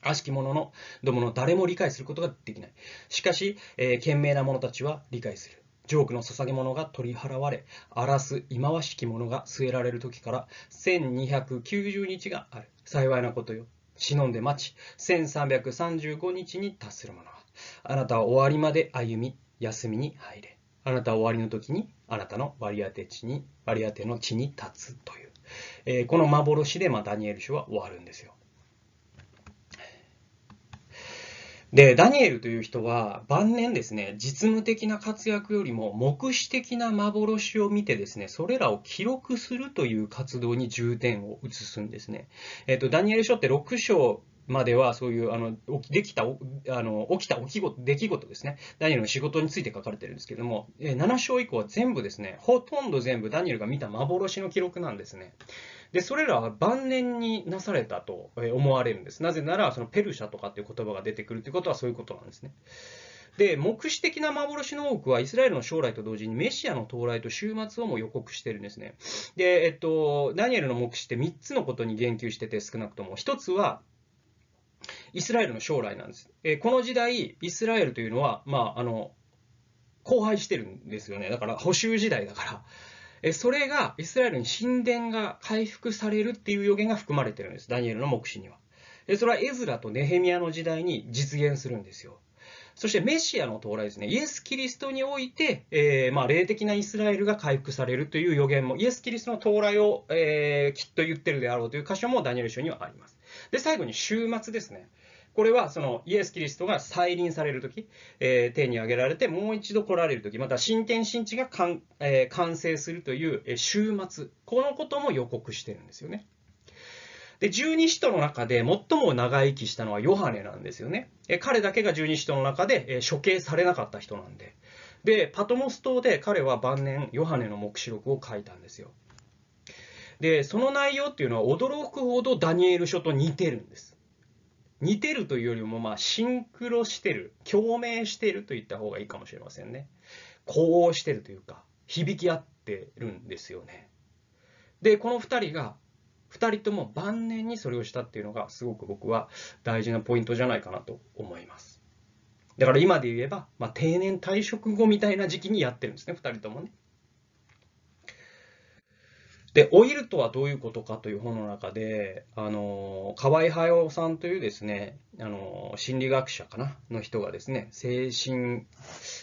悪しき者のどもの誰も理解することができない。しかし、えー、賢明な者たちは理解する。ジョークの捧げ物が取り払われ、荒らす忌まわしき者が据えられる時から1290日がある。幸いなことよ。忍んで待ち、1335日に達する者は、あなたは終わりまで歩み、休みに入れ。あなたは終わりの時にあなたの割り当て地に、割り当ての地に立つという、えー、この幻で、まあ、ダニエル書は終わるんですよ。で、ダニエルという人は晩年ですね、実務的な活躍よりも目視的な幻を見てですね、それらを記録するという活動に重点を移すんですね。えっ、と、ダニエル書って6章まではそういうあのできたあの起きた起き事出来事ですね、ダニエルの仕事について書かれてるんですけれども、7章以降は全部ですね、ほとんど全部ダニエルが見た幻の記録なんですね。で、それらは晩年になされたと思われるんです。なぜなら、そのペルシャとかっていう言葉が出てくるということはそういうことなんですね。で、目視的な幻の多くはイスラエルの将来と同時にメシアの到来と終末をも予告してるんですね。で、えっと、ダニエルの目視って3つのことに言及してて少なくとも。1つは、イスラエルの将来なんです。えこの時代、イスラエルというのは、まあ、あの、荒廃してるんですよね。だから、補修時代だから。えそれが、イスラエルに神殿が回復されるっていう予言が含まれてるんです。ダニエルの目視には。えそれはエズラとネヘミヤの時代に実現するんですよ。そしてメシアの到来ですね。イエス・キリストにおいて、えー、まあ、霊的なイスラエルが回復されるという予言も、イエス・キリストの到来を、えー、きっと言ってるであろうという箇所もダニエル書にはあります。で、最後に終末ですね。これはそのイエス・キリストが再臨されるとき、えー、手に挙げられてもう一度来られるとき、また新天新地が完,、えー、完成するという、えー、終末、このことも予告してるんですよね。で、十二使徒の中で最も長生きしたのはヨハネなんですよね。え彼だけが十二使徒の中で、え処刑されなかった人なんで。で、パトモス島で彼は晩年ヨハネの黙示録を書いたんですよ。で、その内容っていうのは驚くほどダニエル書と似てるんです。似てるというよりも、まあ、シンクロしてる、共鳴してると言った方がいいかもしれませんね。呼応してるというか、響き合ってるんですよね。で、この2人が、2人とも晩年にそれをしたっていうのが、すごく僕は大事なポイントじゃないかなと思います。だから今で言えば、まあ、定年退職後みたいな時期にやってるんですね、2人ともね。で、老いるとはどういうことかという本の中で、あの、河合駿さんというですね、あの、心理学者かなの人がですね、精神、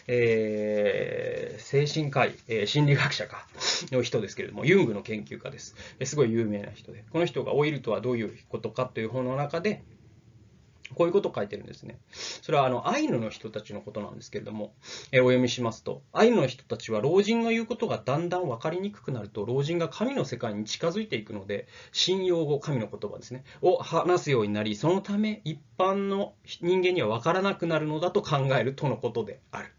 えー、精神科医、えー、心理学者かの人ですけれども、ユングの研究家です。すごい有名な人で、この人が老いるとはどういうことかという本の中で、こういうことを書いてるんですね。それはあのアイヌの人たちのことなんですけれども、えー、お読みしますと、アイヌの人たちは老人の言うことがだんだん分かりにくくなると、老人が神の世界に近づいていくので、信用語、神の言葉ですね、を話すようになり、そのため一般の人間には分からなくなるのだと考えるとのことである。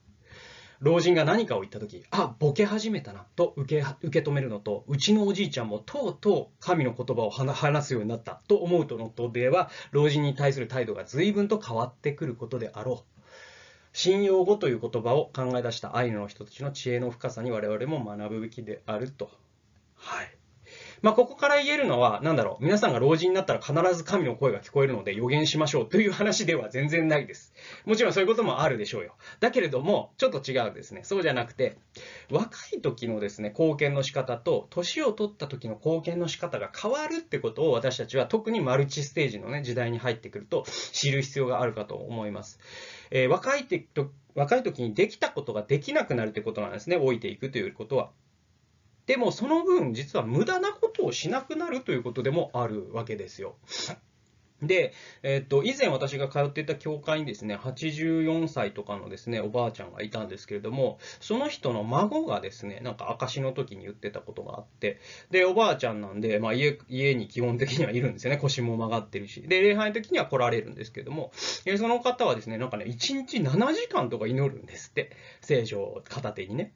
老人が何かを言った時あボケ始めたなと受け受け止めるのとうちのおじいちゃんもとうとう神の言葉を話すようになったと思うとのとでは老人に対する態度が随分と変わってくることであろう信用語という言葉を考え出したアイヌの人たちの知恵の深さに我々も学ぶべきであると。はいまあ、ここから言えるのは、なんだろう、皆さんが老人になったら必ず神の声が聞こえるので予言しましょうという話では全然ないです。もちろんそういうこともあるでしょうよ。だけれども、ちょっと違うですね。そうじゃなくて、若い時のですね、貢献の仕方と、年を取った時の貢献の仕方が変わるってことを私たちは特にマルチステージのね、時代に入ってくると知る必要があるかと思います。えー、若い時若い時にできたことができなくなるってことなんですね、老いていくということは。でもその分実は無駄なことをしなくなるということでもあるわけですよ。で、えっと、以前私が通っていた教会にですね、84歳とかのですね、おばあちゃんがいたんですけれども、その人の孫がですね、なんか証の時に言ってたことがあって、で、おばあちゃんなんで、まあ家、家に基本的にはいるんですよね。腰も曲がってるし。で、礼拝の時には来られるんですけども、その方はですね、なんかね、1日7時間とか祈るんですって。聖書を片手にね。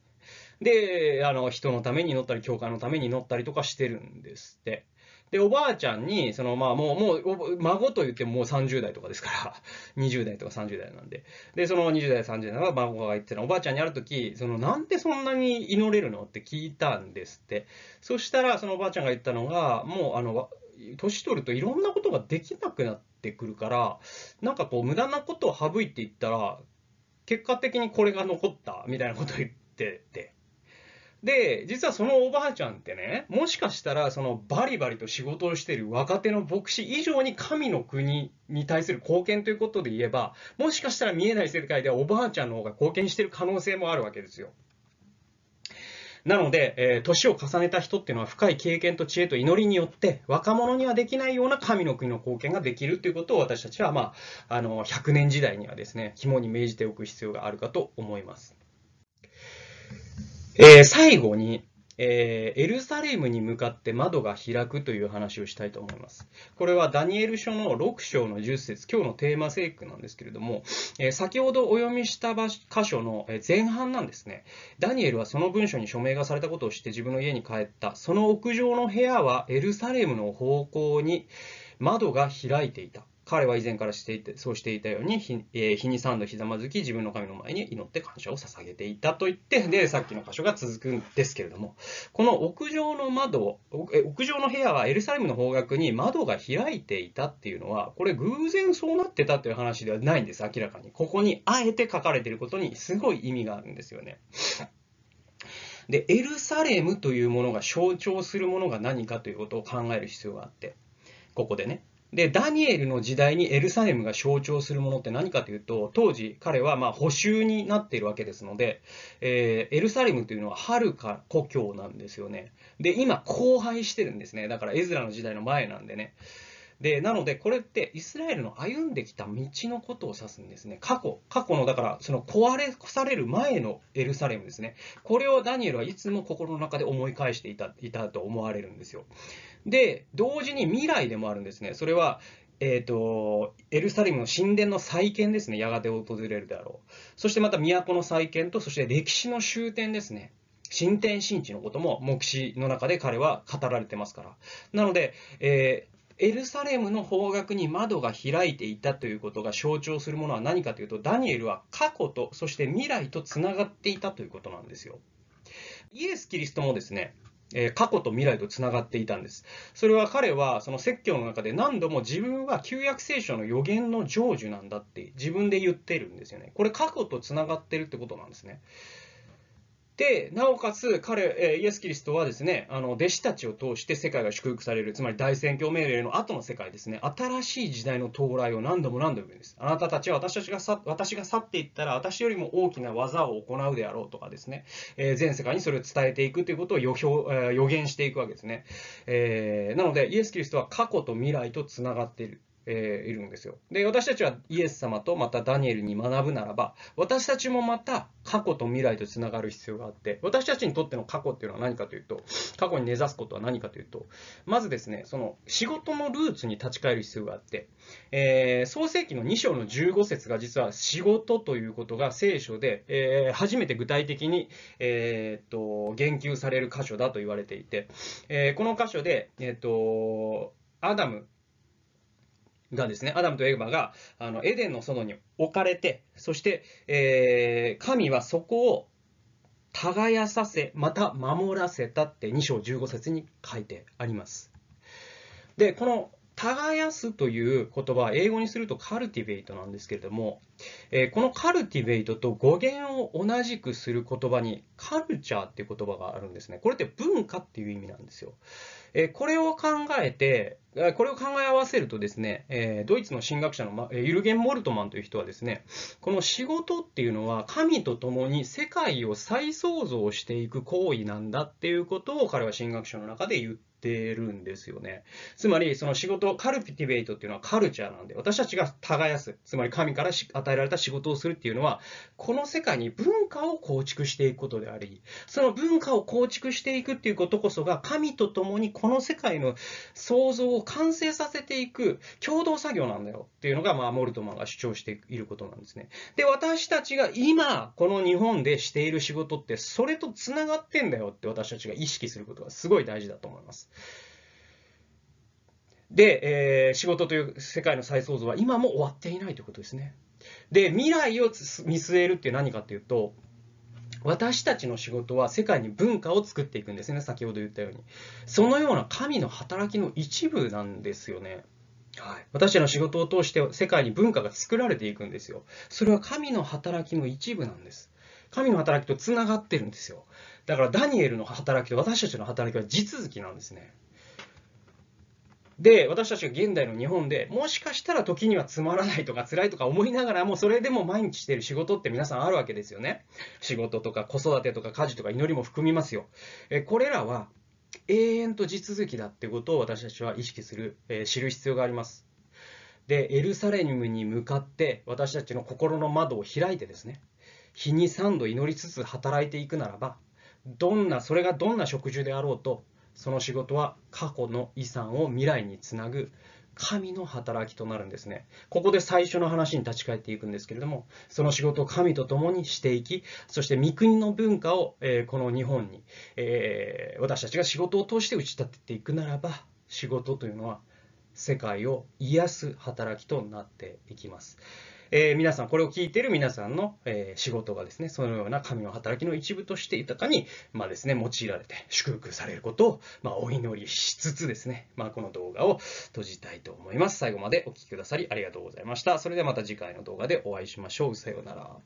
で、あの、人のために祈ったり、教会のために祈ったりとかしてるんですって。で、おばあちゃんに、その、まあ、もう、もう、孫と言ってももう30代とかですから、20代とか30代なんで。で、その20代、30代の孫が言ってたおばあちゃんにある時、その、なんでそんなに祈れるのって聞いたんですって。そしたら、そのおばあちゃんが言ったのが、もう、あの、年取るといろんなことができなくなってくるから、なんかこう、無駄なことを省いていったら、結果的にこれが残ったみたいなことを言ってて。で、実はそのおばあちゃんってね、もしかしたらそのバリバリと仕事をしている若手の牧師以上に神の国に対する貢献ということで言えば、もしかしたら見えない世界ではおばあちゃんの方が貢献している可能性もあるわけですよ。なので、えー、年を重ねた人っていうのは深い経験と知恵と祈りによって、若者にはできないような神の国の貢献ができるということを私たちは、まあ、あの、100年時代にはですね、肝に銘じておく必要があるかと思います。えー、最後に、えー、エルサレムに向かって窓が開くという話をしたいと思います。これはダニエル書の6章の10節今日のテーマ聖句なんですけれども、えー、先ほどお読みした箇所の前半なんですね。ダニエルはその文書に署名がされたことを知って自分の家に帰った。その屋上の部屋はエルサレムの方向に窓が開いていた。彼は以前からしていて、そうしていたように日、えー、日に3度ひざまずき、自分の神の前に祈って感謝を捧げていたと言って、で、さっきの箇所が続くんですけれども、この屋上の窓、屋上の部屋はエルサレムの方角に窓が開いていたっていうのは、これ偶然そうなってたという話ではないんです、明らかに。ここにあえて書かれていることにすごい意味があるんですよね。で、エルサレムというものが象徴するものが何かということを考える必要があって、ここでね。で、ダニエルの時代にエルサレムが象徴するものって何かというと、当時彼はまあ補修になっているわけですので、えー、エルサレムというのは遥か故郷なんですよね。で、今荒廃してるんですね。だからエズラの時代の前なんでね。で、なので、これってイスラエルの歩んできた道のことを指すんですね。過去、過去の、だから、その壊れされる前のエルサレムですね。これをダニエルはいつも心の中で思い返していたいたと思われるんですよ。で、同時に未来でもあるんですね。それは、え、ー、と、エルサレムの神殿の再建ですね。やがて訪れるであろう。そしてまた都の再建と、そして歴史の終点ですね。新天新地のことも目視の中で彼は語られてますから。なので、えーエルサレムの方角に窓が開いていたということが象徴するものは何かというと、ダニエルは過去と、そして未来とつながっていたということなんですよ。イエス・キリストもですね、え過去と未来とつながっていたんです。それは彼はその説教の中で何度も自分は旧約聖書の予言の成就なんだって自分で言ってるんですよね。これ過去とつながってるってことなんですね。で、なおかつ彼、えイエス・キリストはですね、あの、弟子たちを通して世界が祝福される、つまり大宣教命令の後の世界ですね、新しい時代の到来を何度も何度も言うんです。あなたたちは私たちが去、私が去っていったら、私よりも大きな技を行うであろうとかですね、えー、全世界にそれを伝えていくということを予表、えー、予言していくわけですね。えー、なので、イエス・キリストは過去と未来と繋がっている。えー、いるんですよ。で、私たちはイエス様とまたダニエルに学ぶならば、私たちもまた過去と未来とつながる必要があって、私たちにとっての過去っていうのは何かというと、過去に根ざすことは何かというと、まずですね、その仕事のルーツに立ち返る必要があって、えー、創世記の2章の15節が実は仕事ということが聖書で、えー、初めて具体的に、えー、っと、言及される箇所だと言われていて、え、この箇所で、えっと、アダムがですね、アダムとエヴァがあのエデンの園に置かれて、そして、えー、神はそこを耕させ、また守らせたって2章15節に書いてあります。で、この耕すという言葉は英語にするとカルティベイトなんですけれども、えー、このカルティベイトと語源を同じくする言葉にカルチャーっていう言葉があるんですね。これって文化っていう意味なんですよ。え、これを考えて、これを考え合わせるとですね、え、ドイツの神学者のユルゲン・モルトマンという人はですね、この仕事っていうのは神と共に世界を再創造していく行為なんだっていうことを彼は神学者の中で言っててるんですよね。つまり、その仕事を、カルピティベイトっていうのはカルチャーなんで、私たちが耕す、つまり神から与えられた仕事をするっていうのは、この世界に文化を構築していくことであり、その文化を構築していくっていうことこそが、神と共にこの世界の創造を完成させていく共同作業なんだよっていうのが、まあ、モルトマンが主張していることなんですね。で、私たちが今、この日本でしている仕事って、それと繋がってんだよって私たちが意識することがすごい大事だと思います。で、えー、仕事という世界の再創造は今も終わっていないということですね。で、未来を見据えるって何かっていうと、私たちの仕事は世界に文化を作っていくんですね、先ほど言ったように。そのような神の働きの一部なんですよね。はい、私たちの仕事を通して世界に文化が作られていくんですよ。それは神の働きの一部なんです。神の働きとつながってるんですよ。だからダニエルの働きと私たちの働きは地続きなんですね。で、私たちが現代の日本でもしかしたら時にはつまらないとか辛いとか思いながらも、それでも毎日してる仕事って皆さんあるわけですよね。仕事とか子育てとか家事とか祈りも含みますよ。えこれらは永遠と地続きだってことを私たちは意識する、え知る必要があります。で、エルサレムに向かって私たちの心の窓を開いてですね、日に3度祈りつつ働いていくならば、どんな、それがどんな植樹であろうと、その仕事は過去の遺産を未来につなぐ神の働きとなるんですね。ここで最初の話に立ち返っていくんですけれども、その仕事を神と共にしていき、そして御国の文化を、えー、この日本に、えー、私たちが仕事を通して打ち立てていくならば、仕事というのは世界を癒す働きとなっていきます。えー、皆さん、これを聞いている皆さんの、えー、仕事がですね、そのような神の働きの一部として豊かに、まあですね、用いられて祝福されることを、まあ、お祈りしつつですね、まあ、この動画を閉じたいと思います。最後までお聴きくださりありがとうございました。それではまた次回の動画でお会いしましょう。さようなら。